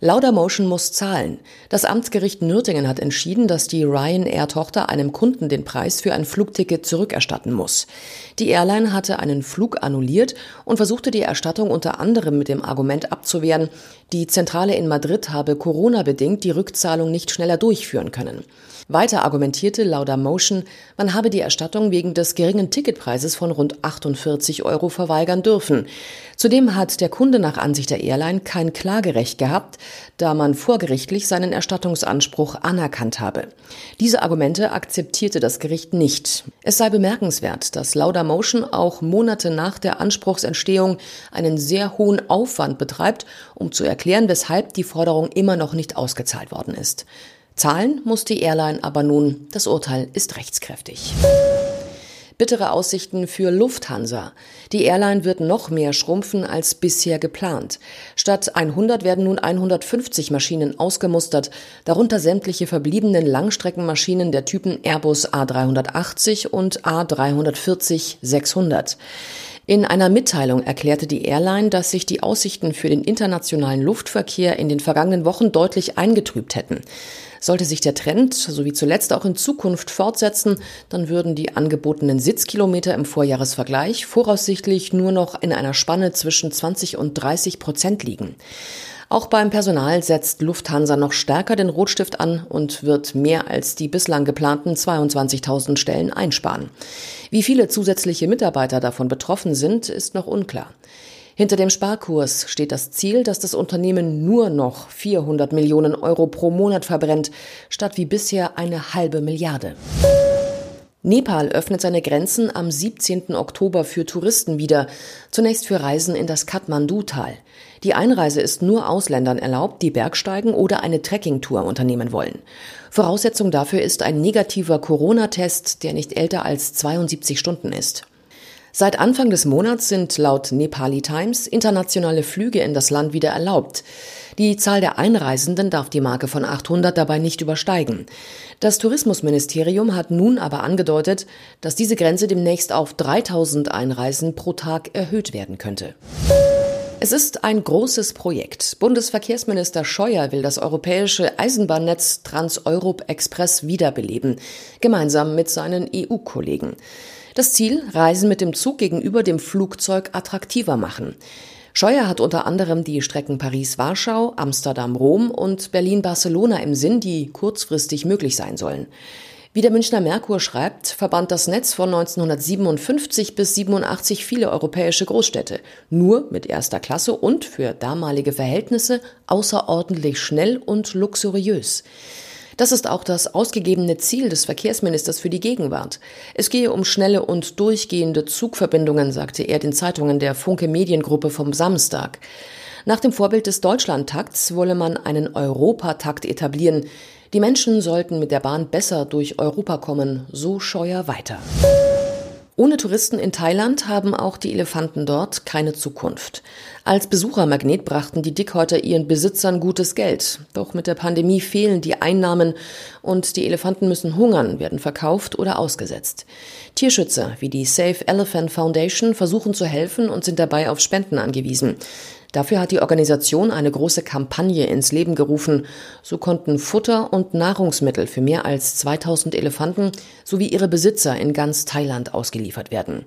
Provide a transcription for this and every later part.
Laudamotion muss zahlen. Das Amtsgericht Nürtingen hat entschieden, dass die Ryanair-Tochter einem Kunden den Preis für ein Flugticket zurückerstatten muss. Die Airline hatte einen Flug annulliert und versuchte die Erstattung unter anderem mit dem Argument abzuwehren, die Zentrale in Madrid habe Corona-bedingt die Rückzahlung nicht schneller durchführen können. Weiter argumentierte Laudamotion, man habe die Erstattung wegen des geringen Ticketpreises von rund 48 Euro verweigern dürfen. Zudem hat der Kunde nach Ansicht der Airline kein Klagerecht gehabt, da man vorgerichtlich seinen Erstattungsanspruch anerkannt habe. Diese Argumente akzeptierte das Gericht nicht. Es sei bemerkenswert, dass Laudamotion auch Monate nach der Anspruchsentstehung einen sehr hohen Aufwand betreibt, um zu erklären, weshalb die Forderung immer noch nicht ausgezahlt worden ist. Zahlen muss die Airline aber nun. Das Urteil ist rechtskräftig. Bittere Aussichten für Lufthansa. Die Airline wird noch mehr schrumpfen als bisher geplant. Statt 100 werden nun 150 Maschinen ausgemustert, darunter sämtliche verbliebenen Langstreckenmaschinen der Typen Airbus A380 und A340-600. In einer Mitteilung erklärte die Airline, dass sich die Aussichten für den internationalen Luftverkehr in den vergangenen Wochen deutlich eingetrübt hätten. Sollte sich der Trend, so wie zuletzt auch in Zukunft fortsetzen, dann würden die angebotenen Sitzkilometer im Vorjahresvergleich voraussichtlich nur noch in einer Spanne zwischen 20 und 30 Prozent liegen. Auch beim Personal setzt Lufthansa noch stärker den Rotstift an und wird mehr als die bislang geplanten 22.000 Stellen einsparen. Wie viele zusätzliche Mitarbeiter davon betroffen sind, ist noch unklar. Hinter dem Sparkurs steht das Ziel, dass das Unternehmen nur noch 400 Millionen Euro pro Monat verbrennt, statt wie bisher eine halbe Milliarde. Nepal öffnet seine Grenzen am 17. Oktober für Touristen wieder, zunächst für Reisen in das Kathmandu-Tal. Die Einreise ist nur Ausländern erlaubt, die Bergsteigen oder eine Trekkingtour unternehmen wollen. Voraussetzung dafür ist ein negativer Corona-Test, der nicht älter als 72 Stunden ist. Seit Anfang des Monats sind laut Nepali Times internationale Flüge in das Land wieder erlaubt. Die Zahl der Einreisenden darf die Marke von 800 dabei nicht übersteigen. Das Tourismusministerium hat nun aber angedeutet, dass diese Grenze demnächst auf 3000 Einreisen pro Tag erhöht werden könnte. Es ist ein großes Projekt. Bundesverkehrsminister Scheuer will das europäische Eisenbahnnetz Trans-Europe Express wiederbeleben, gemeinsam mit seinen EU-Kollegen. Das Ziel, Reisen mit dem Zug gegenüber dem Flugzeug attraktiver machen. Scheuer hat unter anderem die Strecken Paris-Warschau, Amsterdam-Rom und Berlin-Barcelona im Sinn, die kurzfristig möglich sein sollen. Wie der Münchner Merkur schreibt, verband das Netz von 1957 bis 87 viele europäische Großstädte, nur mit erster Klasse und für damalige Verhältnisse außerordentlich schnell und luxuriös. Das ist auch das ausgegebene Ziel des Verkehrsministers für die Gegenwart. Es gehe um schnelle und durchgehende Zugverbindungen, sagte er den Zeitungen der Funke Mediengruppe vom Samstag. Nach dem Vorbild des Deutschlandtakts wolle man einen Europatakt etablieren. Die Menschen sollten mit der Bahn besser durch Europa kommen, so Scheuer weiter. Ohne Touristen in Thailand haben auch die Elefanten dort keine Zukunft. Als Besuchermagnet brachten die Dickhäuter ihren Besitzern gutes Geld. Doch mit der Pandemie fehlen die Einnahmen und die Elefanten müssen hungern, werden verkauft oder ausgesetzt. Tierschützer wie die Safe Elephant Foundation versuchen zu helfen und sind dabei auf Spenden angewiesen. Dafür hat die Organisation eine große Kampagne ins Leben gerufen. So konnten Futter und Nahrungsmittel für mehr als 2000 Elefanten sowie ihre Besitzer in ganz Thailand ausgeliefert werden.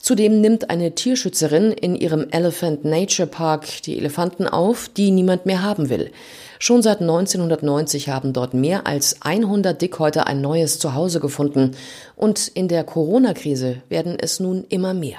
Zudem nimmt eine Tierschützerin in ihrem Elephant Nature Park die Elefanten auf, die niemand mehr haben will. Schon seit 1990 haben dort mehr als 100 Dickhäuter ein neues Zuhause gefunden. Und in der Corona-Krise werden es nun immer mehr.